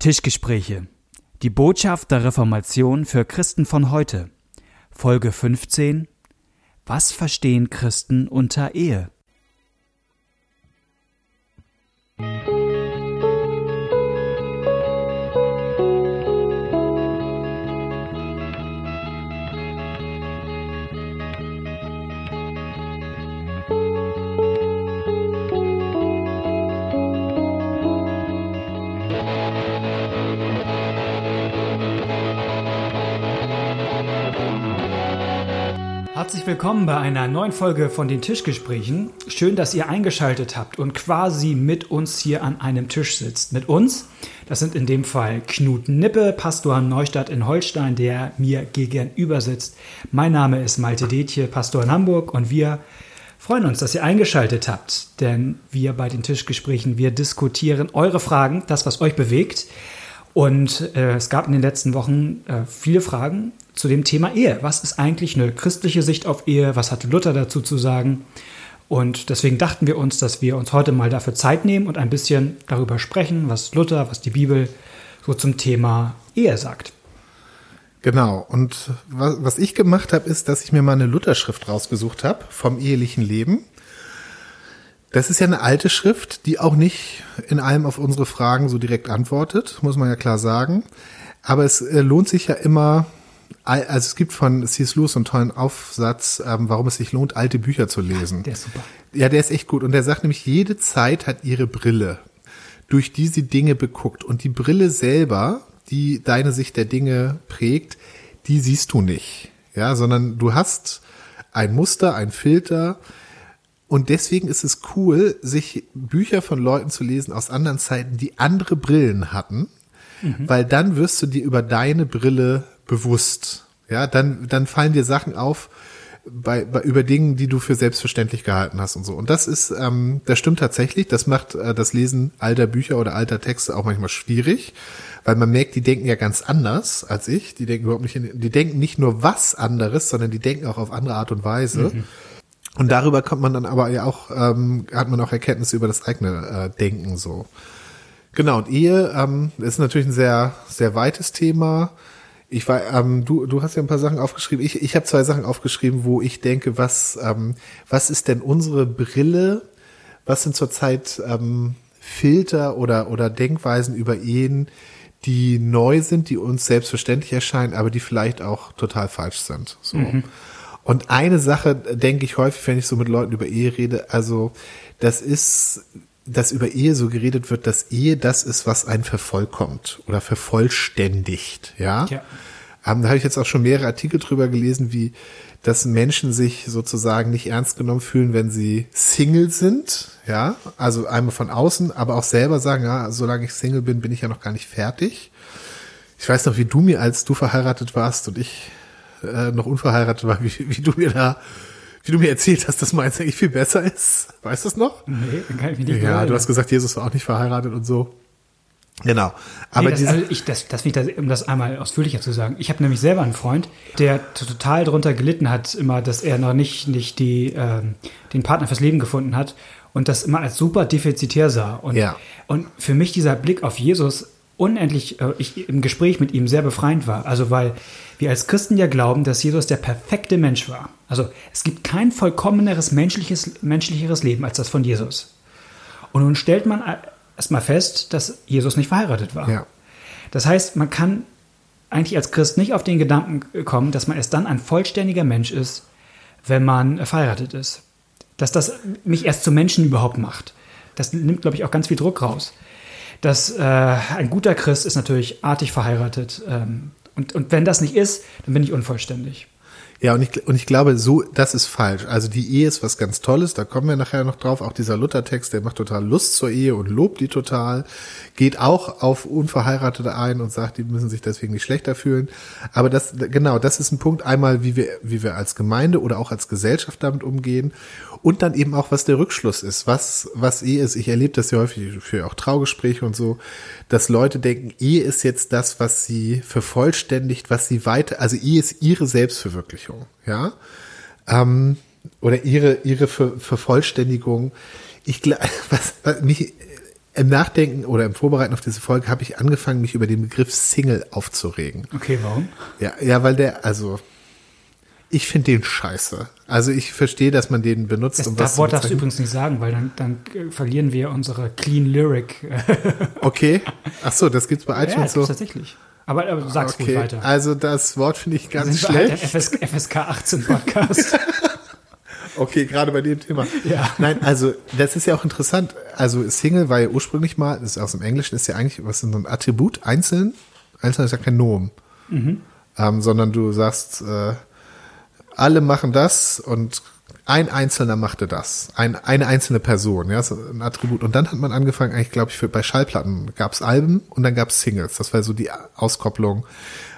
Tischgespräche. Die Botschaft der Reformation für Christen von heute. Folge 15. Was verstehen Christen unter Ehe? Herzlich willkommen bei einer neuen Folge von den Tischgesprächen. Schön, dass ihr eingeschaltet habt und quasi mit uns hier an einem Tisch sitzt. Mit uns, das sind in dem Fall Knut Nippe, Pastor Neustadt in Holstein, der mir gegenüber sitzt. Mein Name ist Malte Detje, Pastor in Hamburg und wir freuen uns, dass ihr eingeschaltet habt, denn wir bei den Tischgesprächen, wir diskutieren eure Fragen, das, was euch bewegt. Und äh, es gab in den letzten Wochen äh, viele Fragen zu dem Thema Ehe. Was ist eigentlich eine christliche Sicht auf Ehe? Was hatte Luther dazu zu sagen? Und deswegen dachten wir uns, dass wir uns heute mal dafür Zeit nehmen und ein bisschen darüber sprechen, was Luther, was die Bibel so zum Thema Ehe sagt. Genau. Und was, ich gemacht habe, ist, dass ich mir mal eine Lutherschrift rausgesucht habe vom ehelichen Leben. Das ist ja eine alte Schrift, die auch nicht in allem auf unsere Fragen so direkt antwortet, muss man ja klar sagen. Aber es äh, lohnt sich ja immer, also es gibt von C.S. Lewis einen tollen Aufsatz, ähm, warum es sich lohnt, alte Bücher zu lesen. Der ist super. Ja, der ist echt gut. Und der sagt nämlich, jede Zeit hat ihre Brille, durch die sie Dinge beguckt. Und die Brille selber, die deine Sicht der Dinge prägt, die siehst du nicht. Ja, sondern du hast ein Muster, ein Filter, und deswegen ist es cool, sich Bücher von Leuten zu lesen aus anderen Zeiten, die andere Brillen hatten, mhm. weil dann wirst du dir über deine Brille bewusst. Ja, dann, dann fallen dir Sachen auf, bei, bei über Dingen, die du für selbstverständlich gehalten hast und so. Und das ist, ähm, das stimmt tatsächlich. Das macht äh, das Lesen alter Bücher oder alter Texte auch manchmal schwierig, weil man merkt, die denken ja ganz anders als ich. Die denken überhaupt nicht, in, die denken nicht nur was anderes, sondern die denken auch auf andere Art und Weise. Mhm. Und darüber kommt man dann aber ja auch, ähm, hat man auch Erkenntnisse über das eigene äh, Denken so. Genau, und Ehe ähm, ist natürlich ein sehr, sehr weites Thema. Ich war, ähm, du, du hast ja ein paar Sachen aufgeschrieben. Ich, ich habe zwei Sachen aufgeschrieben, wo ich denke, was, ähm, was ist denn unsere Brille? Was sind zurzeit ähm, Filter oder, oder Denkweisen über Ehen, die neu sind, die uns selbstverständlich erscheinen, aber die vielleicht auch total falsch sind? So. Mhm. Und eine Sache denke ich häufig, wenn ich so mit Leuten über Ehe rede, also das ist, dass über Ehe so geredet wird, dass Ehe das ist, was einen vervollkommt oder vervollständigt, ja. ja. Ähm, da habe ich jetzt auch schon mehrere Artikel drüber gelesen, wie dass Menschen sich sozusagen nicht ernst genommen fühlen, wenn sie Single sind, ja, also einmal von außen, aber auch selber sagen, ja, solange ich Single bin, bin ich ja noch gar nicht fertig. Ich weiß noch, wie du mir, als du verheiratet warst und ich äh, noch unverheiratet war, wie, wie du mir da, wie du mir erzählt hast, dass meins eigentlich viel besser ist. Weißt du das noch? Nee, dann kann ich mich nicht Ja, du hast gesagt, Jesus war auch nicht verheiratet und so. Genau. Aber nee, das, also ich, das, das, das, um das einmal ausführlicher zu sagen. Ich habe nämlich selber einen Freund, der total darunter gelitten hat, immer, dass er noch nicht, nicht die, äh, den Partner fürs Leben gefunden hat und das immer als super defizitär sah. Und, ja. und für mich dieser Blick auf Jesus unendlich, äh, ich im Gespräch mit ihm sehr befreiend war. Also weil wir als Christen ja glauben, dass Jesus der perfekte Mensch war. Also es gibt kein vollkommeneres menschliches, menschlicheres Leben als das von Jesus. Und nun stellt man erstmal fest, dass Jesus nicht verheiratet war. Ja. Das heißt, man kann eigentlich als Christ nicht auf den Gedanken kommen, dass man erst dann ein vollständiger Mensch ist, wenn man verheiratet ist. Dass das mich erst zum Menschen überhaupt macht. Das nimmt, glaube ich, auch ganz viel Druck raus. Dass äh, ein guter Christ ist natürlich artig verheiratet, ähm, und, und wenn das nicht ist, dann bin ich unvollständig. Ja, und ich, und ich glaube, so, das ist falsch. Also die Ehe ist was ganz Tolles, da kommen wir nachher noch drauf. Auch dieser Luther-Text, der macht total Lust zur Ehe und lobt die total, geht auch auf Unverheiratete ein und sagt, die müssen sich deswegen nicht schlechter fühlen. Aber das, genau, das ist ein Punkt einmal, wie wir, wie wir als Gemeinde oder auch als Gesellschaft damit umgehen und dann eben auch, was der Rückschluss ist, was, was Ehe ist. Ich erlebe das ja häufig für auch Traugespräche und so, dass Leute denken, Ehe ist jetzt das, was sie vervollständigt, was sie weiter, also Ehe ist ihre Selbstverwirklichung, ja, ähm, oder ihre, ihre Ver Vervollständigung. Ich glaube, was, was mich im Nachdenken oder im Vorbereiten auf diese Folge habe ich angefangen, mich über den Begriff Single aufzuregen. Okay, warum? Ja, ja, weil der, also ich finde den scheiße. Also ich verstehe, dass man den benutzt. Das, um das Wort darfst du übrigens nicht sagen, weil dann, dann äh, verlieren wir unsere Clean Lyric. Okay. Ach so, das gibt's bei ja, iTunes das so. tatsächlich. Aber, aber du sagst Okay, ruhig weiter. also das Wort finde ich ganz schlecht. der FS, FSK 18 Podcast. Okay, gerade bei dem Thema. Ja. Nein, also das ist ja auch interessant. Also Single war ja ursprünglich mal, das ist aus dem Englischen, ist ja eigentlich, was ist so ein Attribut? Einzeln? Einzeln ist ja kein Nomen. Mhm. Ähm, sondern du sagst, äh, alle machen das und ein Einzelner machte das. Ein, eine einzelne Person, ja, so ein Attribut. Und dann hat man angefangen, eigentlich, glaube ich, für, bei Schallplatten gab's Alben und dann gab's Singles. Das war so die Auskopplung.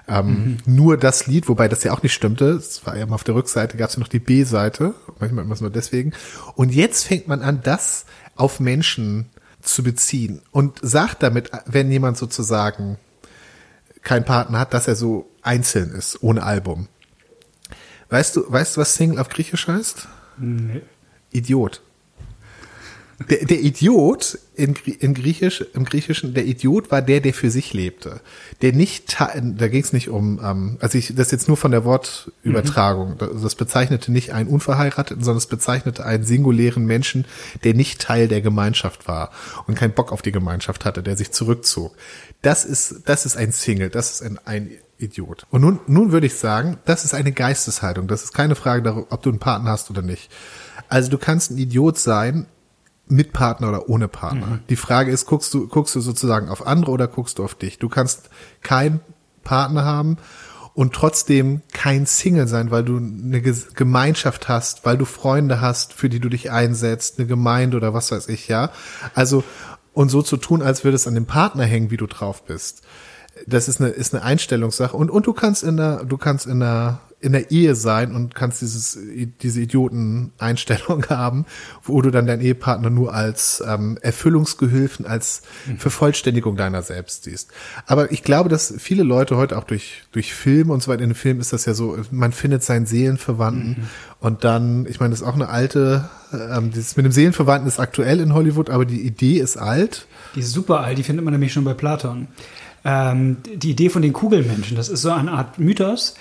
Ähm, Nur das Lied, wobei das ja auch nicht stimmte. Es war ja mal auf der Rückseite, gab's ja noch die B-Seite. Manchmal immer nur deswegen. Und jetzt fängt man an, das auf Menschen zu beziehen und sagt damit, wenn jemand sozusagen keinen Partner hat, dass er so einzeln ist, ohne Album. Weißt du, weißt du, was Single auf Griechisch heißt? Nee. Idiot. Der, der Idiot in, in Griechisch, im Griechischen, der Idiot war der, der für sich lebte. Der nicht, da ging es nicht um, ähm, also ich, das jetzt nur von der Wortübertragung. Das, das bezeichnete nicht einen Unverheirateten, sondern es bezeichnete einen singulären Menschen, der nicht Teil der Gemeinschaft war und keinen Bock auf die Gemeinschaft hatte, der sich zurückzog. Das ist, das ist ein Single, das ist ein, ein Idiot. Und nun, nun würde ich sagen, das ist eine Geisteshaltung. Das ist keine Frage darüber, ob du einen Partner hast oder nicht. Also du kannst ein Idiot sein, mit Partner oder ohne Partner. Die Frage ist, guckst du, guckst du sozusagen auf andere oder guckst du auf dich? Du kannst keinen Partner haben und trotzdem kein Single sein, weil du eine Gemeinschaft hast, weil du Freunde hast, für die du dich einsetzt, eine Gemeinde oder was weiß ich, ja. Also, und so zu tun, als würde es an dem Partner hängen, wie du drauf bist. Das ist eine, ist eine Einstellungssache. Und, und du kannst in der, du kannst in der, in der Ehe sein und kannst dieses, diese Idioten-Einstellung haben, wo du dann deinen Ehepartner nur als ähm, Erfüllungsgehilfen, als Vervollständigung deiner selbst siehst. Aber ich glaube, dass viele Leute heute auch durch, durch Film und so weiter, in den Filmen ist das ja so, man findet seinen Seelenverwandten und dann, ich meine, das ist auch eine alte, ähm, dieses mit dem Seelenverwandten ist aktuell in Hollywood, aber die Idee ist alt. Die ist super alt, die findet man nämlich schon bei Platon. Ähm, die Idee von den Kugelmenschen, das ist so eine Art Mythos,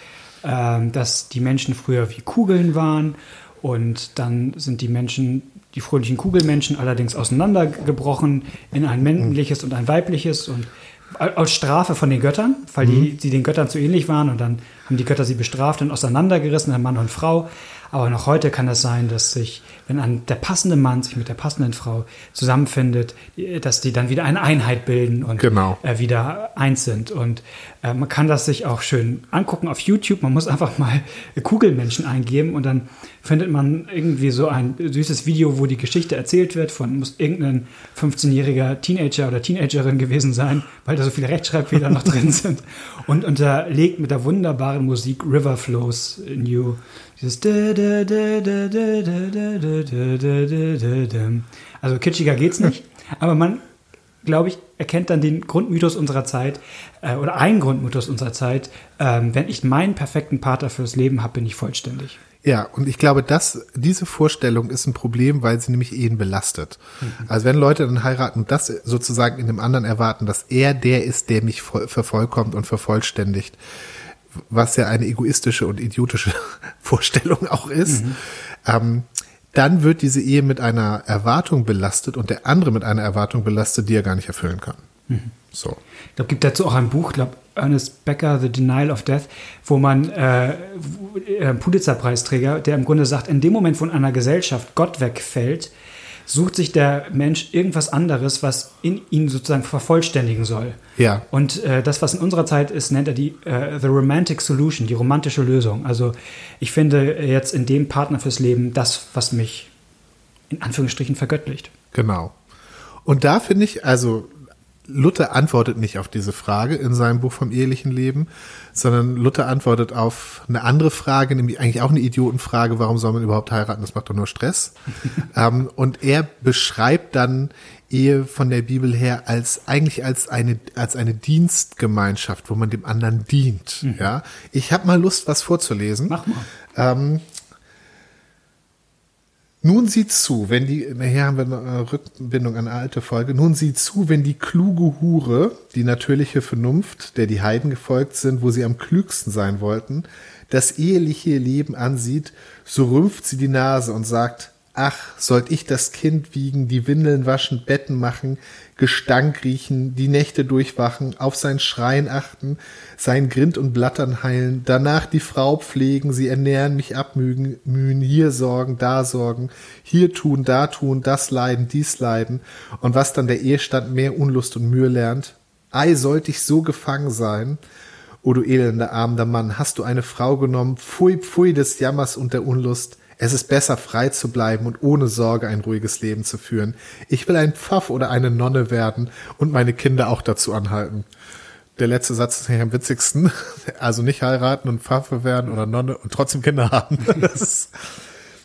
ähm, dass die Menschen früher wie Kugeln waren und dann sind die Menschen, die fröhlichen Kugelmenschen allerdings auseinandergebrochen in ein männliches und ein weibliches und aus Strafe von den Göttern, weil die, die den Göttern zu ähnlich waren und dann haben die Götter sie bestraft und auseinandergerissen, ein Mann und Frau. Aber noch heute kann es sein, dass sich, wenn ein, der passende Mann sich mit der passenden Frau zusammenfindet, dass die dann wieder eine Einheit bilden und Genau. äh, wieder eins sind. Und äh, man kann das sich auch schön angucken auf YouTube. Man muss einfach mal Kugelmenschen eingeben und dann findet man irgendwie so ein süßes Video, wo die Geschichte erzählt wird von, muss irgendein 15-jähriger Teenager oder Teenagerin gewesen sein, weil da so viele Rechtschreibfehler noch drin sind. Und unterlegt mit der wunderbaren Musik River Flows in You. Dieses also kitschiger geht's nicht. Aber man, glaube ich, erkennt dann den Grundmythos unserer Zeit äh, oder einen Grundmythos unserer Zeit. Äh, wenn ich meinen perfekten Partner fürs Leben habe, bin ich vollständig. Ja, und ich glaube, dass diese Vorstellung ist ein Problem, weil sie nämlich Ehen belastet. Mhm. Also wenn Leute dann heiraten und das sozusagen in dem anderen erwarten, dass er der ist, der mich vervollkommt und vervollständigt, was ja eine egoistische und idiotische Vorstellung auch ist, mhm. ähm, dann wird diese Ehe mit einer Erwartung belastet und der andere mit einer Erwartung belastet, die er gar nicht erfüllen kann. So. Ich glaube, gibt dazu auch ein Buch, ich glaube, Ernest Becker, The Denial of Death, wo man äh, äh, Pulitzer-Preisträger, der im Grunde sagt, in dem Moment, wo in einer Gesellschaft Gott wegfällt, sucht sich der Mensch irgendwas anderes, was in ihn sozusagen vervollständigen soll. Ja. Und äh, das, was in unserer Zeit ist, nennt er die äh, The Romantic Solution, die romantische Lösung. Also ich finde jetzt in dem Partner fürs Leben das, was mich in Anführungsstrichen vergöttlicht. Genau. Und da finde ich, also Luther antwortet nicht auf diese Frage in seinem Buch vom ehelichen Leben, sondern Luther antwortet auf eine andere Frage, nämlich eigentlich auch eine Idiotenfrage, warum soll man überhaupt heiraten? Das macht doch nur Stress. ähm, und er beschreibt dann Ehe von der Bibel her als eigentlich als eine als eine Dienstgemeinschaft, wo man dem anderen dient. Ja, ich habe mal Lust, was vorzulesen. Mach mal. Ähm, Nun sieh zu, wenn die, nachher haben wir eine Rückbindung an eine alte Folge, nun sieh zu, wenn die kluge Hure, die natürliche Vernunft, der die Heiden gefolgt sind, wo sie am klügsten sein wollten, das eheliche Leben ansieht, so rümpft sie die Nase und sagt, Ach, sollt ich das Kind wiegen, die Windeln waschen, Betten machen, Gestank riechen, die Nächte durchwachen, auf sein Schreien achten, sein Grind und Blattern heilen, danach die Frau pflegen, sie ernähren, mich abmühen, mühen, hier sorgen, da sorgen, hier tun, da tun, das leiden, dies leiden, und was dann der Ehestand mehr Unlust und Mühe lernt? Ei, sollt ich so gefangen sein, O du elender, armender Mann, hast du eine Frau genommen, pfui, pfui des Jammers und der Unlust, es ist besser, frei zu bleiben und ohne Sorge ein ruhiges Leben zu führen. Ich will ein Pfaff oder eine Nonne werden und meine Kinder auch dazu anhalten. Der letzte Satz ist ja am witzigsten. Also nicht heiraten und Pfaffe werden oder Nonne und trotzdem Kinder haben. Ist,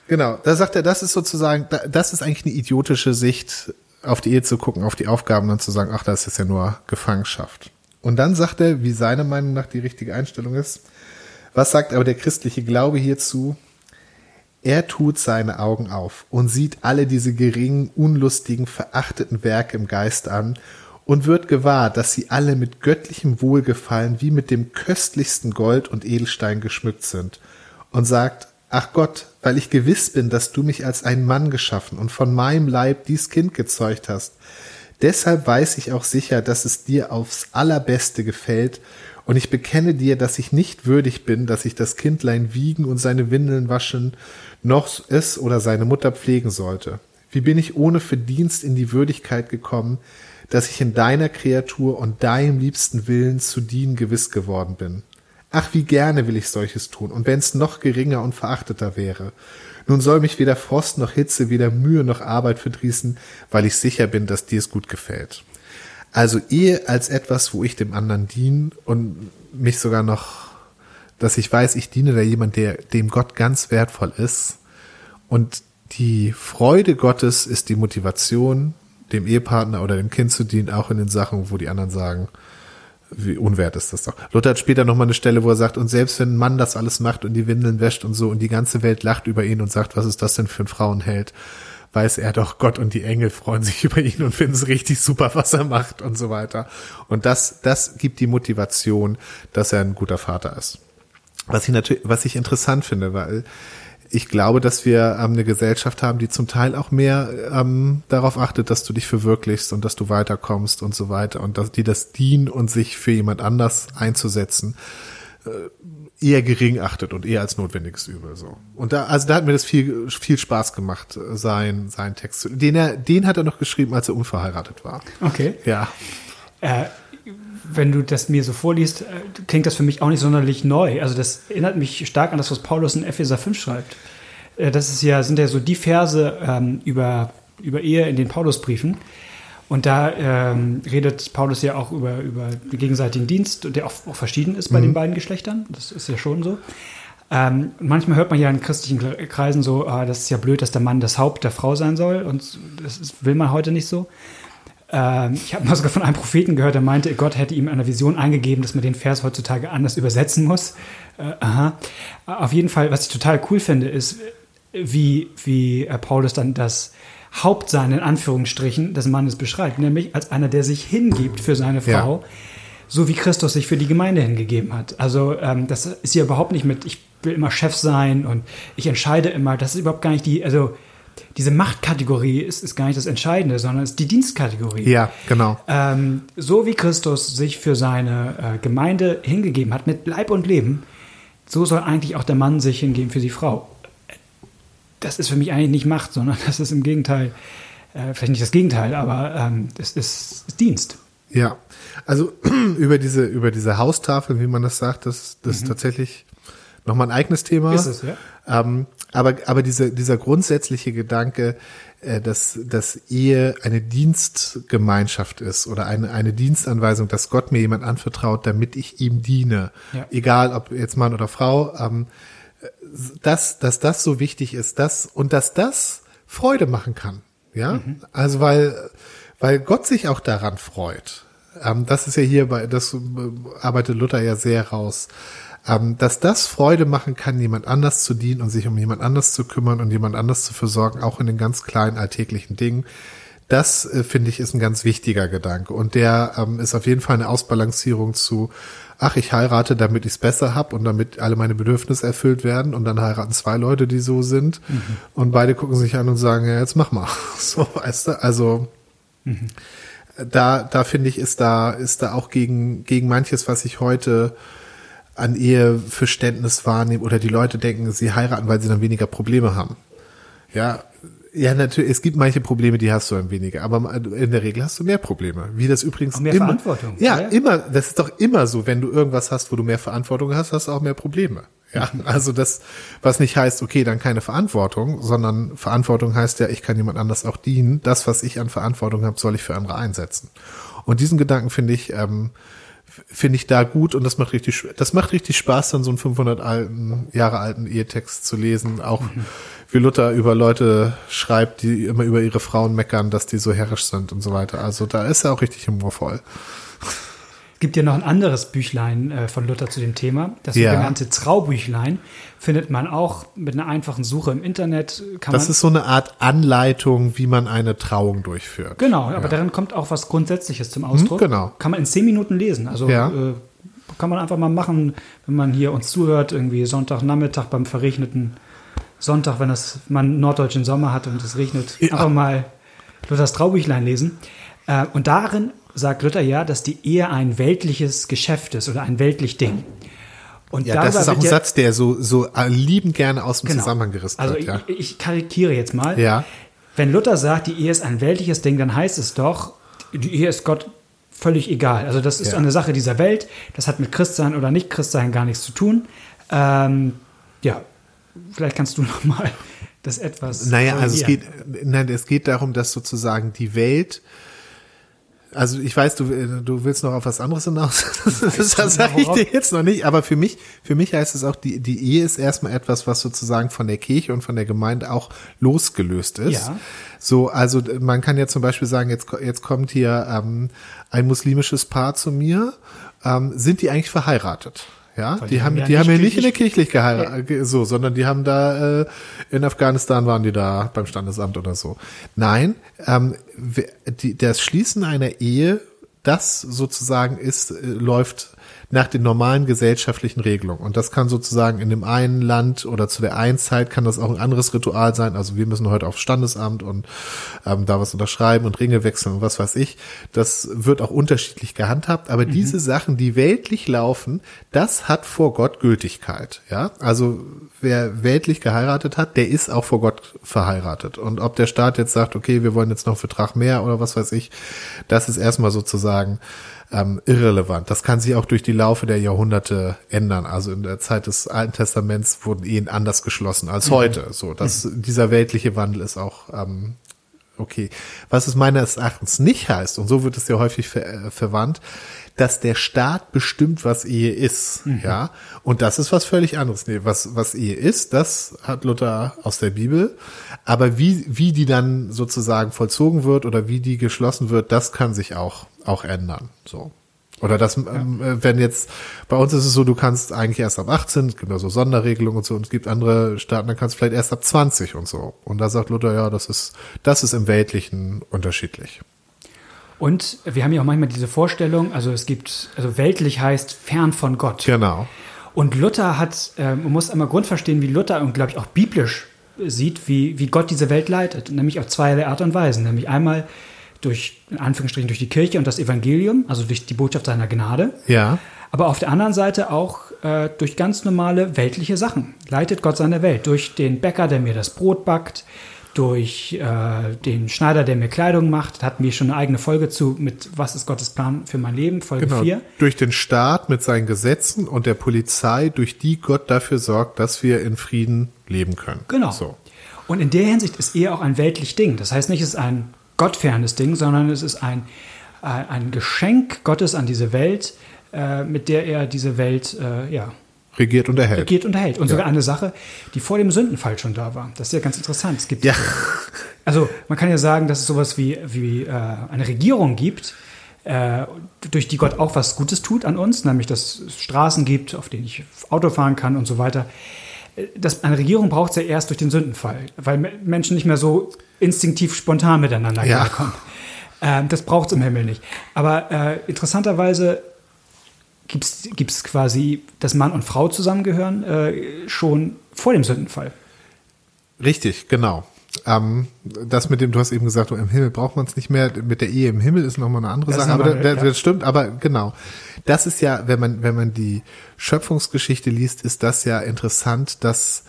genau, da sagt er, das ist sozusagen, das ist eigentlich eine idiotische Sicht, auf die Ehe zu gucken, auf die Aufgaben und zu sagen, ach, das ist ja nur Gefangenschaft. Und dann sagt er, wie seiner Meinung nach die richtige Einstellung ist, was sagt aber der christliche Glaube hierzu? Er tut seine Augen auf und sieht alle diese geringen, unlustigen, verachteten Werke im Geist an und wird gewahr, dass sie alle mit göttlichem Wohlgefallen wie mit dem köstlichsten Gold und Edelstein geschmückt sind und sagt, Ach Gott, weil ich gewiss bin, dass du mich als ein Mann geschaffen und von meinem Leib dies Kind gezeugt hast. Deshalb weiß ich auch sicher, dass es dir aufs allerbeste gefällt und ich bekenne dir, dass ich nicht würdig bin, dass ich das Kindlein wiegen und seine Windeln waschen, noch es oder seine Mutter pflegen sollte. Wie bin ich ohne Verdienst in die Würdigkeit gekommen, dass ich in deiner Kreatur und deinem liebsten Willen zu dienen gewiss geworden bin. Ach, wie gerne will ich solches tun, und wenn's noch geringer und verachteter wäre. Nun soll mich weder Frost noch Hitze, weder Mühe noch Arbeit verdrießen, weil ich sicher bin, dass dir es gut gefällt. Also Ehe als etwas, wo ich dem anderen diene und mich sogar noch, dass ich weiß, ich diene da jemand, der dem Gott ganz wertvoll ist. Und die Freude Gottes ist die Motivation, dem Ehepartner oder dem Kind zu dienen, auch in den Sachen, wo die anderen sagen, wie unwert ist das doch. Luther hat später nochmal eine Stelle, wo er sagt, und selbst wenn ein Mann das alles macht und die Windeln wäscht und so und die ganze Welt lacht über ihn und sagt, was ist das denn für ein Frauenheld, weiß er doch, Gott und die Engel freuen sich über ihn und finden es richtig super, was er macht und so weiter. Und das, das gibt die Motivation, dass er ein guter Vater ist. Was ich natürlich, was ich interessant finde, weil ich glaube, dass wir ähm, eine Gesellschaft haben, die zum Teil auch mehr ähm, darauf achtet, dass du dich verwirklichst und dass du weiterkommst und so weiter und dass die das dienen und sich für jemand anders einzusetzen. Äh, eher gering achtet und eher als notwendiges Übel so. Und da also da hat mir das viel viel Spaß gemacht sein sein Text den er den hat er noch geschrieben als er unverheiratet war. Okay. Ja. Äh, wenn du das mir so vorliest, äh, klingt das für mich auch nicht sonderlich neu. Also das erinnert mich stark an das, was Paulus in Epheser 5 schreibt. Äh, das ist ja, sind ja so die Verse ähm, über, über Ehe in den Paulusbriefen. Und da ähm, redet Paulus ja auch über, über den gegenseitigen Dienst, der auch, auch verschieden ist bei mhm. den beiden Geschlechtern. Das ist ja schon so. Ähm, manchmal hört man ja in christlichen Kreisen so, ah, das ist ja blöd, dass der Mann das Haupt der Frau sein soll. Und das ist, will man heute nicht so. Ähm, ich habe mal sogar von einem Propheten gehört, der meinte, Gott hätte ihm eine Vision eingegeben, dass man den Vers heutzutage anders übersetzen muss. Äh, aha. Auf jeden Fall, was ich total cool finde, ist, wie, wie äh, Paulus dann das Haupt sein, in Anführungsstrichen, des Mannes beschreibt, nämlich als einer, der sich hingibt für seine Frau, ja. so wie Christus sich für die Gemeinde hingegeben hat. Also ähm, das ist hier überhaupt nicht mit, ich will immer Chef sein und ich entscheide immer, das ist überhaupt gar nicht die, also diese Machtkategorie ist, ist gar nicht das Entscheidende, sondern ist die Dienstkategorie. Ja, genau. Ähm, so wie Christus sich für seine äh, Gemeinde hingegeben hat, mit Leib und Leben, so soll eigentlich auch der Mann sich hingeben für die Frau das ist für mich eigentlich nicht Macht, sondern das ist im Gegenteil, äh, vielleicht nicht das Gegenteil, aber ähm, das ist, ist Dienst. Ja, also über diese, über diese Haustafel, wie man das sagt, das, das mhm. ist tatsächlich nochmal ein eigenes Thema. Ist es, ja. Ähm, aber, aber diese, dieser grundsätzliche Gedanke, äh, dass, dass Ehe eine Dienstgemeinschaft ist oder eine, eine Dienstanweisung, dass Gott mir jemand anvertraut, damit ich ihm diene. Ja. Egal ob jetzt Mann oder Frau, ähm, dass, dass das so wichtig ist, dass, und dass das Freude machen kann. Ja, mhm. also weil, weil Gott sich auch daran freut. Ähm, das ist ja hier bei, das äh, arbeitet Luther ja sehr raus. ähm, dass das Freude machen kann, jemand anders zu dienen und sich um jemand anders zu kümmern und jemand anders zu versorgen, auch in den ganz kleinen alltäglichen Dingen. Das äh, finde ich ist ein ganz wichtiger Gedanke und der ähm, ist auf jeden Fall eine Ausbalancierung zu ach, ich heirate, damit ich es besser hab und damit alle meine Bedürfnisse erfüllt werden und dann heiraten zwei Leute, die so sind mhm. und beide gucken sich an und sagen, ja, jetzt mach mal. So, weißt du, also mhm. da, da finde ich, ist da, ist da auch gegen, gegen manches, was ich heute an Eheverständnis wahrnehme oder die Leute denken, sie heiraten, weil sie dann weniger Probleme haben. Ja, ja, natürlich, es gibt manche Probleme, die hast du ein weniger, aber in der Regel hast du mehr Probleme. Wie das übrigens auch mehr immer, Verantwortung. Ja, ja, immer, das ist doch immer so, wenn du irgendwas hast, wo du mehr Verantwortung hast, hast du auch mehr Probleme. Ja, also das, was nicht heißt, okay, dann keine Verantwortung, sondern Verantwortung heißt ja, ich kann jemand anders auch dienen. Das, was ich an Verantwortung habe, soll ich für andere einsetzen. Und diesen Gedanken finde ich, ähm, finde ich da gut und das macht richtig, das macht richtig Spaß, dann so einen 500 alten, Jahre alten Ehetext zu lesen, auch mhm wie Luther über Leute schreibt, die immer über ihre Frauen meckern, dass die so herrisch sind und so weiter. Also da ist er auch richtig humorvoll. Es gibt ja noch ein anderes Büchlein äh, von Luther zu dem Thema. Das ja. sogenannte Traubüchlein findet man auch mit einer einfachen Suche im Internet. das ist so eine Art Anleitung, wie man eine Trauung durchführt. Genau, aber ja. darin kommt auch was Grundsätzliches zum Ausdruck. Hm, genau. Kann man in zehn Minuten lesen. Also ja. äh, kann man einfach mal machen, wenn man hier uns zuhört, irgendwie Sonntagnachmittag beim verregneten Sonntag, wenn das man norddeutschen Sommer hat und es regnet, ja. einfach mal Luthers Traubüchlein lesen. Äh, und darin sagt Luther ja, dass die Ehe ein weltliches Geschäft ist oder ein weltlich Ding. Und ja, das ist auch ein ja, Satz, der so, so liebend gerne aus dem genau. Zusammenhang gerissen also wird. Also ich, ich karikiere jetzt mal. Ja. Wenn Luther sagt, die Ehe ist ein weltliches Ding, dann heißt es doch, die Ehe ist Gott völlig egal. Also das ist ja. eine Sache dieser Welt. Das hat mit Christsein oder nicht Christsein gar nichts zu tun. Ähm, ja, vielleicht kannst du noch mal das etwas. Naja, also es geht, nein, es geht darum, dass sozusagen die Welt also ich weiß, du, du willst noch auf was anderes hinaus. Das, das sage ich dir jetzt noch nicht. Aber für mich, für mich heißt es auch, die, die Ehe ist erstmal etwas, was sozusagen von der Kirche und von der Gemeinde auch losgelöst ist. Ja. So, also man kann ja zum Beispiel sagen, jetzt, jetzt kommt hier ähm, ein muslimisches Paar zu mir. Ähm, sind die eigentlich verheiratet? Ja, die, die, haben, ja die haben ja nicht in der kirchlich geheiratet, ja. so, sondern die haben da äh, in Afghanistan waren die da beim Standesamt oder so. Nein, ähm, die, das Schließen einer Ehe, das sozusagen ist, äh, läuft nach den normalen gesellschaftlichen Regelungen. Und das kann sozusagen in dem einen Land oder zu der einen Zeit kann das auch ein anderes Ritual sein. Also wir müssen heute aufs Standesamt und ähm, da was unterschreiben und Ringe wechseln und was weiß ich. Das wird auch unterschiedlich gehandhabt. Aber mhm. diese Sachen, die weltlich laufen, das hat vor Gott Gültigkeit. Ja, also wer weltlich geheiratet hat, der ist auch vor Gott verheiratet. Und ob der Staat jetzt sagt, okay, wir wollen jetzt noch Vertrag mehr oder was weiß ich, das ist erstmal sozusagen ähm, irrelevant. Das kann sich auch durch die Laufe der Jahrhunderte ändern. Also in der Zeit des Alten Testaments wurden Ehen anders geschlossen als mhm. heute. So, dass mhm. dieser weltliche Wandel ist auch ähm, okay. Was es meines Erachtens nicht heißt, und so wird es ja häufig ver äh, verwandt, dass der Staat bestimmt, was Ehe ist, mhm. ja. Und das ist was völlig anderes. Nee, was, was Ehe ist, das hat Luther aus der Bibel. Aber wie, wie die dann sozusagen vollzogen wird oder wie die geschlossen wird, das kann sich auch auch ändern. So. Oder das, ähm, äh, wenn jetzt, bei uns ist es so, du kannst eigentlich erst ab 18, es gibt ja so Sonderregelungen und so, und es gibt andere Staaten, da kannst du vielleicht erst ab 20 und so. Und da sagt Luther, ja, das ist, das ist im Weltlichen unterschiedlich. Und wir haben ja auch manchmal diese Vorstellung, also es gibt, also weltlich heißt fern von Gott. Genau. Und Luther hat, äh, man muss einmal grundverstehen, wie Luther und glaube ich auch biblisch sieht, wie, wie Gott diese Welt leitet. Nämlich auf zwei Art und Weisen. Nämlich einmal durch, in Anführungsstrichen, durch die Kirche und das Evangelium, also durch die Botschaft seiner Gnade. Ja. Aber auf der anderen Seite auch äh, durch ganz normale weltliche Sachen. Leitet Gott seine Welt. Durch den Bäcker, der mir das Brot backt, durch äh, den Schneider, der mir Kleidung macht. Da hatten wir schon eine eigene Folge zu mit Was ist Gottes Plan für mein Leben, Folge genau. 4. Durch den Staat mit seinen Gesetzen und der Polizei, durch die Gott dafür sorgt, dass wir in Frieden leben können. Genau. So. Und in der Hinsicht ist Ehe auch ein weltlich Ding. Das heißt nicht, es ist ein gottfernes Ding, sondern es ist ein, äh, ein Geschenk Gottes an diese Welt, äh, mit der er diese Welt äh, ja, regiert und erhält. Regiert und erhält. Und ja. sogar eine Sache, die vor dem Sündenfall schon da war. Das ist ja ganz interessant. Es gibt, ja. also man kann ja sagen, dass es sowas wie, wie eine Regierung gibt, durch die Gott auch was Gutes tut an uns, nämlich dass es Straßen gibt, auf denen ich Auto fahren kann und so weiter. Das, eine Regierung braucht es ja erst durch den Sündenfall, weil Menschen nicht mehr so instinktiv spontan miteinander Ja. kommen. Ähm, das braucht es im Himmel nicht. Aber äh, interessanterweise gibt es quasi, dass Mann und Frau zusammengehören, äh, schon vor dem Sündenfall. Richtig, genau. Ähm, das mit dem, du hast eben gesagt, im Himmel braucht man es nicht mehr. Mit der Ehe im Himmel ist nochmal eine andere Das Sache. Aber nochmal, das, ja. das stimmt, aber genau. Das ist ja, wenn man, wenn man die Schöpfungsgeschichte liest, ist das ja interessant, dass,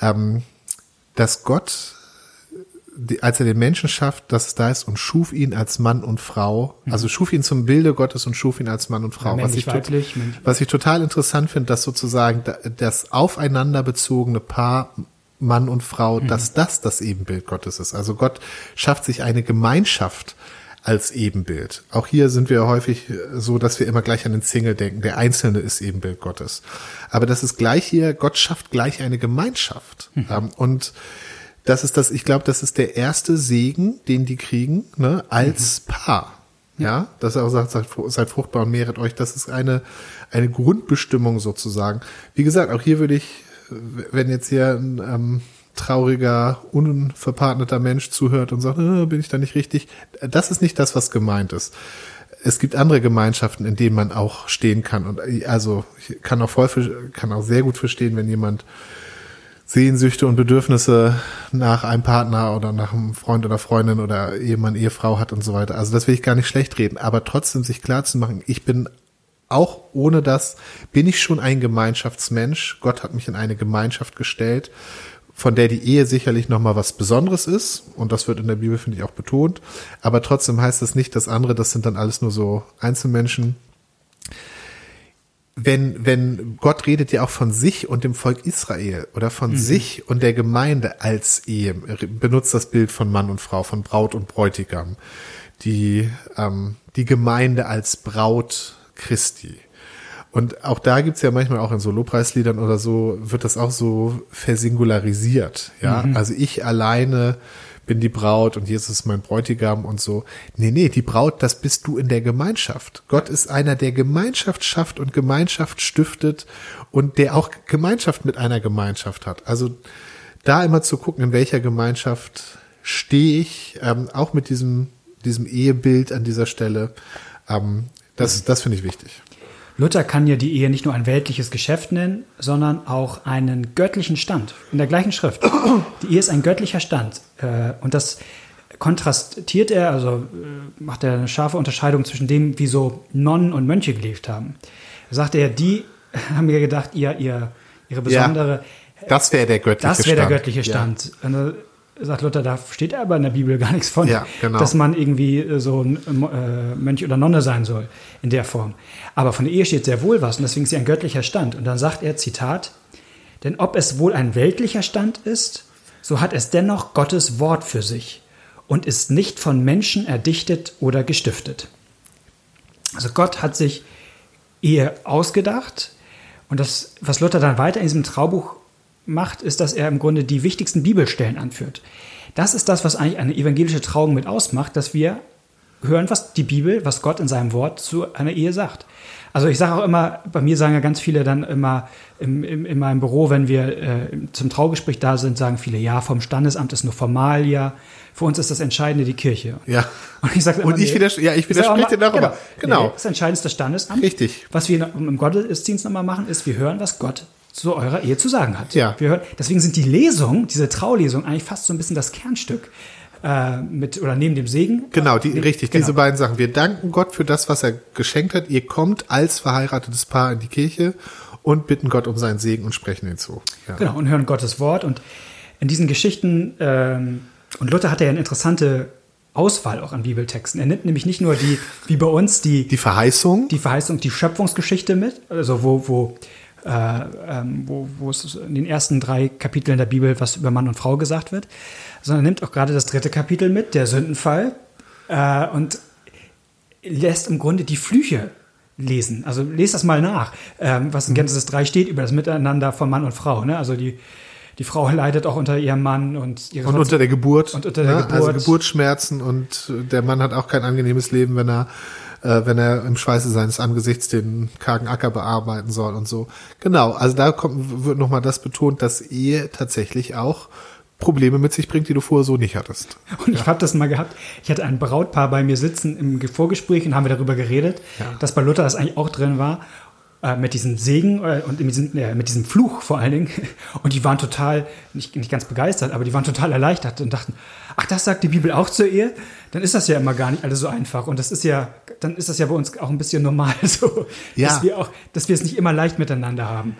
ähm, dass Gott, die, als er den Menschen schafft, dass es da ist und schuf ihn als Mann und Frau, also schuf ihn zum Bilde Gottes und schuf ihn als Mann und Frau. Ja, was, ich weiblich, was ich total interessant finde, dass sozusagen da- das aufeinander bezogene Paar Mann und Frau, dass das das Ebenbild Gottes ist. Also Gott schafft sich eine Gemeinschaft als Ebenbild. Auch hier sind wir häufig so, dass wir immer gleich an den Single denken. Der Einzelne ist Ebenbild Gottes. Aber das ist gleich hier, Gott schafft gleich eine Gemeinschaft. Ähm, Und das ist das, ich glaube, das ist der erste Segen, den die kriegen, ne, als Paar. Ja, dass er auch sagt, seid, fru- seid fruchtbar und mehret euch. Das ist eine, eine Grundbestimmung sozusagen. Wie gesagt, auch hier würde ich, wenn jetzt hier ein ähm, trauriger, unverpartneter Mensch zuhört und sagt, äh, bin ich da nicht richtig, das ist nicht das, was gemeint ist. Es gibt andere Gemeinschaften, in denen man auch stehen kann. Und äh, also ich kann auch voll, kann auch sehr gut verstehen, wenn jemand Sehnsüchte und Bedürfnisse nach einem Partner oder nach einem Freund oder Freundin oder Ehemann, Ehefrau hat und so weiter. Also das will ich gar nicht schlecht reden, aber trotzdem sich klar zu machen, ich bin auch ohne das, bin ich schon ein Gemeinschaftsmensch. Gott hat mich in eine Gemeinschaft gestellt, von der die Ehe sicherlich nochmal was Besonderes ist. Und das wird in der Bibel, finde ich, auch betont. Aber trotzdem heißt das nicht, dass andere, das sind dann alles nur so Einzelmenschen, wenn, wenn Gott redet ja auch von sich und dem Volk Israel oder von sich und der Gemeinde als Ehe, benutzt das Bild von Mann und Frau, von Braut und Bräutigam, die, ähm, die Gemeinde als Braut Christi. Und auch da gibt's ja manchmal auch in so Lobpreisliedern oder so, wird das auch so versingularisiert. Ja, also ich alleine bin die Braut und Jesus ist mein Bräutigam und so. Nee, nee, die Braut, das bist du in der Gemeinschaft. Gott ist einer, der Gemeinschaft schafft und Gemeinschaft stiftet und der auch Gemeinschaft mit einer Gemeinschaft hat. Also da immer zu gucken, in welcher Gemeinschaft stehe ich, ähm, auch mit diesem, diesem Ehebild an dieser Stelle. Ähm, das, das finde ich wichtig. Luther kann ja die Ehe nicht nur ein weltliches Geschäft nennen, sondern auch einen göttlichen Stand. In der gleichen Schrift. Die Ehe ist ein göttlicher Stand. Äh, Und das kontrastiert er, also äh, macht er eine scharfe Unterscheidung zwischen dem, wie so Nonnen und Mönche gelebt haben. Da sagt er, die haben mir gedacht, ihr, ihr, ihre besondere, Das wäre der göttliche das wäre der Stand. göttliche Stand. Und da sagt Luther, da steht aber in der Bibel gar nichts von, Ja, genau. dass man irgendwie äh, so ein äh, Mönch oder Nonne sein soll in der Form. Aber von der Ehe steht sehr wohl was und deswegen ist sie ein göttlicher Stand. Und dann sagt er, Zitat, denn ob es wohl ein weltlicher Stand ist, so hat es dennoch Gottes Wort für sich und ist nicht von Menschen erdichtet oder gestiftet. Also Gott hat sich Ehe ausgedacht und das, was Luther dann weiter in diesem Traubuch macht, ist, dass er im Grunde die wichtigsten Bibelstellen anführt. Das ist das, was eigentlich eine evangelische Trauung mit ausmacht, dass wir hören, was die Bibel, was Gott in seinem Wort zu einer Ehe sagt. Also ich sage auch immer, bei mir sagen ja ganz viele dann immer im, im, in meinem Büro, wenn wir äh, zum Traugespräch da sind, sagen viele, ja, vom Standesamt ist nur Formalia. Für uns ist das Entscheidende die Kirche. Ja. Und ich sage immer, Und ich widerspr- ja, ich widerspreche dir darüber. Genau. Nee, das Entscheidende ist das Standesamt. Richtig. Was wir im Gottesdienst nochmal machen, ist, wir hören, was Gott zu eurer Ehe zu sagen hat. Ja. Wir hören, deswegen sind die Lesungen, diese Traulesung, eigentlich fast so ein bisschen das Kernstück äh, mit oder neben dem Segen. Genau, die, Nee, richtig, genau. diese beiden Sachen. Wir danken Gott für das, was er geschenkt hat. Ihr kommt als verheiratetes Paar in die Kirche und bitten Gott um seinen Segen und sprechen ihn zu. Ja. Genau, und hören Gottes Wort. Und in diesen Geschichten, ähm, und Luther hatte ja eine interessante Auswahl auch an Bibeltexten. Er nimmt nämlich nicht nur die, wie bei uns, die, Die Verheißung, die Verheißung, die Schöpfungsgeschichte mit, also wo, wo, äh, wo, wo es in den ersten drei Kapiteln der Bibel was über Mann und Frau gesagt wird, sondern nimmt auch gerade das dritte Kapitel mit, der Sündenfall, äh, und lässt im Grunde die Flüche lesen. Also lest das mal nach, ähm, was in Genesis 3 steht über das Miteinander von Mann und Frau. Ne? Also die, die Frau leidet auch unter ihrem Mann und ihre und unter der Geburt. Und unter der ne? Also Geburt. Geburtsschmerzen und äh, der Mann hat auch kein angenehmes Leben, wenn er äh, wenn er im Schweiße seines Angesichts den kargen Acker bearbeiten soll und so. Genau, also da kommt, wird nochmal das betont, dass Ehe tatsächlich auch Probleme mit sich bringt, die du vorher so nicht hattest. Und ich ja. habe das mal gehabt. Ich hatte ein Brautpaar bei mir sitzen im Vorgespräch und haben wir darüber geredet, ja. dass bei Luther das eigentlich auch drin war. Äh, mit diesem Segen äh, und mit diesem, äh, mit diesem Fluch vor allen Dingen. Und die waren total, nicht, nicht ganz begeistert, aber die waren total erleichtert und dachten, ach, das sagt die Bibel auch zur Ehe? Dann ist das ja immer gar nicht alles so einfach. Und das ist ja, dann ist das ja bei uns auch ein bisschen normal so, ja. dass wir auch, dass wir es nicht immer leicht miteinander haben.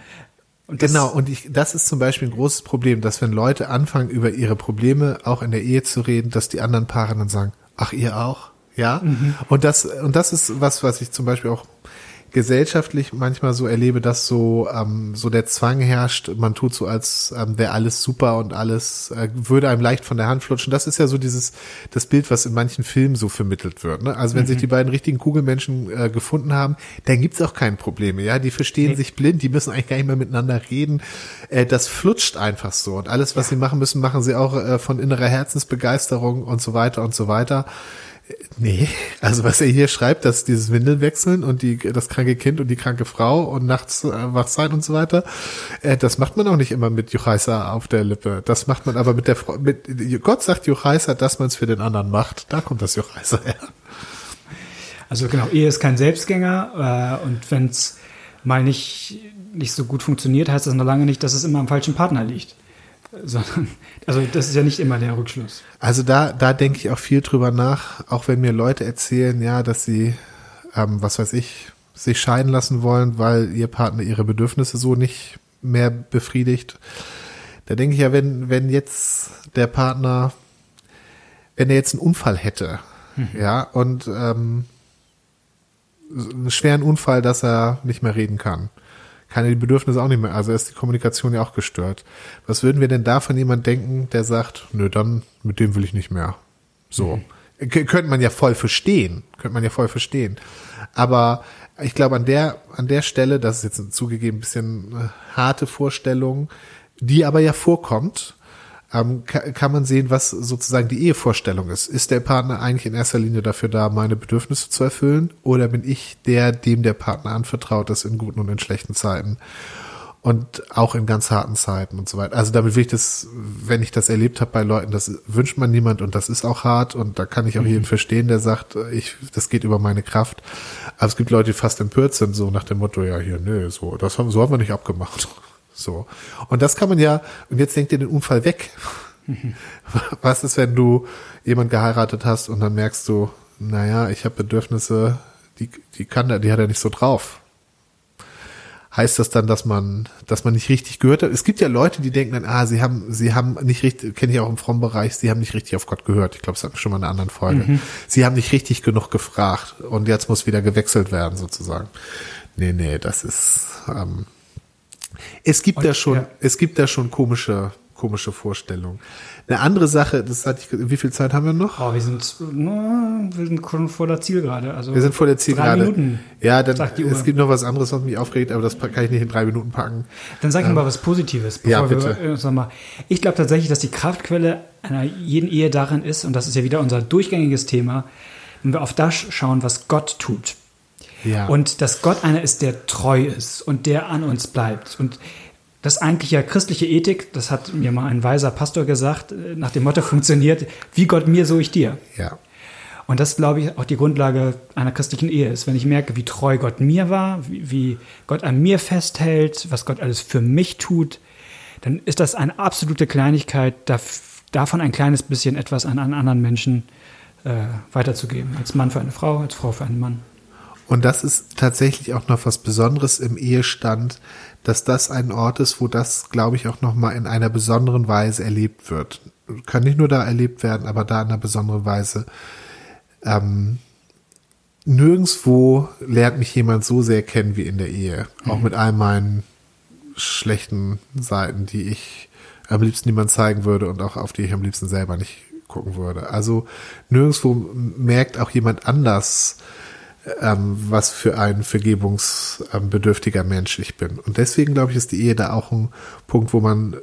Und genau, und ich, das ist zum Beispiel ein großes Problem, dass wenn Leute anfangen, über ihre Probleme auch in der Ehe zu reden, dass die anderen Paare dann sagen, ach, ihr auch? Ja. Mhm. Und das, und das ist was, was ich zum Beispiel auch gesellschaftlich manchmal so erlebe, dass so ähm, so der Zwang herrscht, man tut so, als ähm, wäre alles super und alles äh, würde einem leicht von der Hand flutschen. Das ist ja so dieses das Bild, was in manchen Filmen so vermittelt wird. Ne? Also wenn mhm. sich die beiden richtigen Kugelmenschen äh, gefunden haben, dann gibt's auch keine Probleme. Ja, die verstehen nee. sich blind, die müssen eigentlich gar nicht mehr miteinander reden. Äh, das flutscht einfach so und alles, was ja. sie machen müssen, machen sie auch äh, von innerer Herzensbegeisterung und so weiter und so weiter. Nee, also was er hier schreibt, dass dieses Windeln wechseln und die, das kranke Kind und die kranke Frau und nachts äh, wach sein und so weiter, äh, das macht man auch nicht immer mit Juchaisa auf der Lippe. Das macht man aber mit der Frau, mit, Gott sagt Juchaisa, dass man es für den anderen macht. Da kommt das Juchaisa her. Also genau, Ehe ist kein Selbstgänger äh, und wenn es mal nicht, nicht so gut funktioniert, heißt das noch lange nicht, dass es immer am falschen Partner liegt sondern, also das ist ja nicht immer der Rückschluss. Also da, da denke ich auch viel drüber nach, auch wenn mir Leute erzählen, ja, dass sie, ähm, was weiß ich, sich scheiden lassen wollen, weil ihr Partner ihre Bedürfnisse so nicht mehr befriedigt. Da denke ich ja, wenn, wenn jetzt der Partner, wenn er jetzt einen Unfall hätte, mhm. ja, und ähm, einen schweren Unfall, dass er nicht mehr reden kann, kann er die Bedürfnisse auch nicht mehr, also ist die Kommunikation ja auch gestört. Was würden wir denn da von jemand denken, der sagt, nö, dann mit dem will ich nicht mehr. So. Mhm. Könnte man ja voll verstehen. Könnte man ja voll verstehen. Aber ich glaube, an der, an der Stelle, das ist jetzt zugegeben ein bisschen äh, harte Vorstellung, die aber ja vorkommt, ähm, kann man sehen, was sozusagen die Ehevorstellung ist. Ist der Partner eigentlich in erster Linie dafür da, meine Bedürfnisse zu erfüllen? Oder bin ich der, dem der Partner anvertraut ist in guten und in schlechten Zeiten? Und auch in ganz harten Zeiten und so weiter. Also damit will ich das, wenn ich das erlebt habe bei Leuten, das wünscht man niemand und das ist auch hart und da kann ich auch mhm. jeden verstehen, der sagt, ich, das geht über meine Kraft. Aber es gibt Leute, die fast empört sind, so nach dem Motto, ja hier, nö, so, das haben, so haben wir nicht abgemacht. So. Und das kann man ja, und jetzt denkt ihr den Unfall weg. Was ist, wenn du jemand geheiratet hast und dann merkst du, naja, ich habe Bedürfnisse, die, die kann der, die hat er nicht so drauf. Heißt das dann, dass man, dass man nicht richtig gehört hat? Es gibt ja Leute, die denken dann, ah, sie haben, sie haben nicht richtig, kenne ich auch im frommen Bereich, sie haben nicht richtig auf Gott gehört. Ich glaube, das hatten wir schon mal in einer anderen Folge. Mhm. Sie haben nicht richtig genug gefragt und jetzt muss wieder gewechselt werden, sozusagen. Nee, nee, das ist, ähm, es gibt Und, da schon, ja. es gibt da schon komische, komische Vorstellungen. Eine andere Sache, das hatte ich, wie viel Zeit haben wir noch? Oh, wir sind, wir sind schon vor der Zielgerade. Also wir sind vor der Zielgerade. Drei Minuten. Ja, dann, es gibt noch was anderes, was mich aufregt, aber das kann ich nicht in drei Minuten packen. Dann sag ich ähm, mal was Positives. Bevor ja, bitte. Wir, sag mal, ich glaube tatsächlich, dass die Kraftquelle einer jeden Ehe darin ist, und das ist ja wieder unser durchgängiges Thema, wenn wir auf das schauen, was Gott tut. Ja. Und dass Gott einer ist, der treu ist und der an uns bleibt. Und das eigentlich ja christliche Ethik, das hat mir mal ein weiser Pastor gesagt, äh, nach dem Motto funktioniert, wie Gott mir, so ich dir. Ja. Und das, glaube ich, auch die Grundlage einer christlichen Ehe ist. Wenn ich merke, wie treu Gott mir war, wie, wie Gott an mir festhält, was Gott alles für mich tut, dann ist das eine absolute Kleinigkeit, davon ein kleines bisschen etwas an einen anderen Menschen äh, weiterzugeben. Als Mann für eine Frau, als Frau für einen Mann. Und das ist tatsächlich auch noch was Besonderes im Ehestand, dass das ein Ort ist, wo das, glaube ich, auch noch mal in einer besonderen Weise erlebt wird. Kann nicht nur da erlebt werden, aber da in einer besonderen Weise. Ähm, nirgendswo lernt mich jemand so sehr kennen wie in der Ehe. Auch mhm. mit all meinen schlechten Seiten, die ich am liebsten niemand zeigen würde und auch auf die ich am liebsten selber nicht gucken würde. Also nirgendswo merkt auch jemand anders, ähm, was für ein vergebungsbedürftiger Mensch ich bin. Und deswegen glaube ich, ist die Ehe da auch ein Punkt, wo man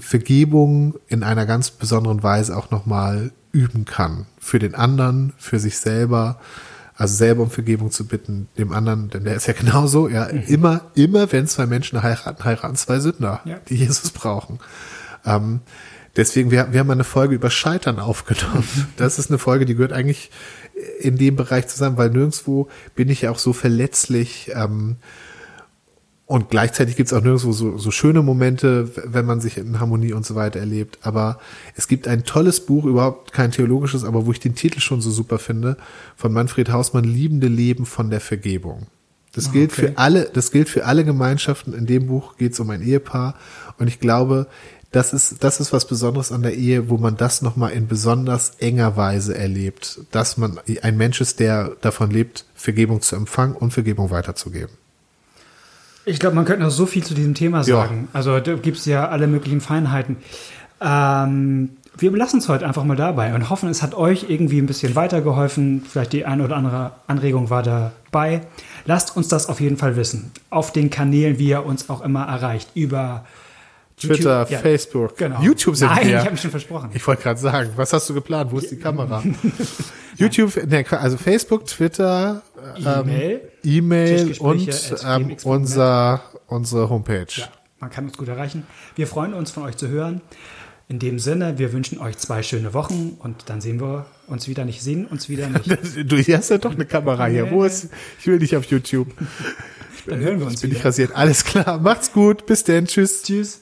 Vergebung in einer ganz besonderen Weise auch nochmal üben kann. Für den anderen, für sich selber. Also selber um Vergebung zu bitten, dem anderen, denn der ist ja genauso, ja, immer, immer, wenn zwei Menschen heiraten, heiraten zwei Sünder, Ja. die Jesus brauchen. Ähm, deswegen, wir, wir haben eine Folge über Scheitern aufgenommen. Das ist eine Folge, die gehört eigentlich in dem Bereich zusammen, weil nirgendwo bin ich ja auch so verletzlich, ähm, und gleichzeitig gibt es auch nirgendwo so, so schöne Momente, wenn man sich in Harmonie und so weiter erlebt. Aber es gibt ein tolles Buch, überhaupt kein theologisches, aber wo ich den Titel schon so super finde, von Manfred Hausmann, Liebende Leben von der Vergebung. Das Ah, gilt okay. für alle, das gilt für alle Gemeinschaften. In dem Buch geht es um ein Ehepaar. Und ich glaube, das ist, das ist was Besonderes an der Ehe, wo man das nochmal in besonders enger Weise erlebt, dass man ein Mensch ist, der davon lebt, Vergebung zu empfangen und Vergebung weiterzugeben. Ich glaube, man könnte noch so viel zu diesem Thema sagen. Also da gibt es ja alle möglichen Feinheiten. Ähm, wir belassen es heute einfach mal dabei und hoffen, es hat euch irgendwie ein bisschen weitergeholfen. Vielleicht die eine oder andere Anregung war dabei. Lasst uns das auf jeden Fall wissen. Auf den Kanälen, wie ihr uns auch immer erreicht. Über Twitter, YouTube, ja, Facebook, Genau. YouTube sind Nein, wir. ich habe mich schon versprochen. Ich wollte gerade sagen, was hast du geplant? Wo ist die Kamera? YouTube, ne, also Facebook, Twitter, ähm, E-Mail. E-Mail Tischgespräche und ähm, unser, unsere Homepage. Ja, man kann uns gut erreichen. Wir freuen uns, von euch zu hören. In dem Sinne, wir wünschen euch zwei schöne Wochen und dann sehen wir uns wieder nicht, sehen uns wieder nicht. Du hast ja doch eine Kamera hier. Wo ist? Ich will nicht auf YouTube. Dann hören wir uns Jetzt bin ich wieder. rasiert. Alles klar. Macht's gut. Bis denn. Tschüss. Tschüss.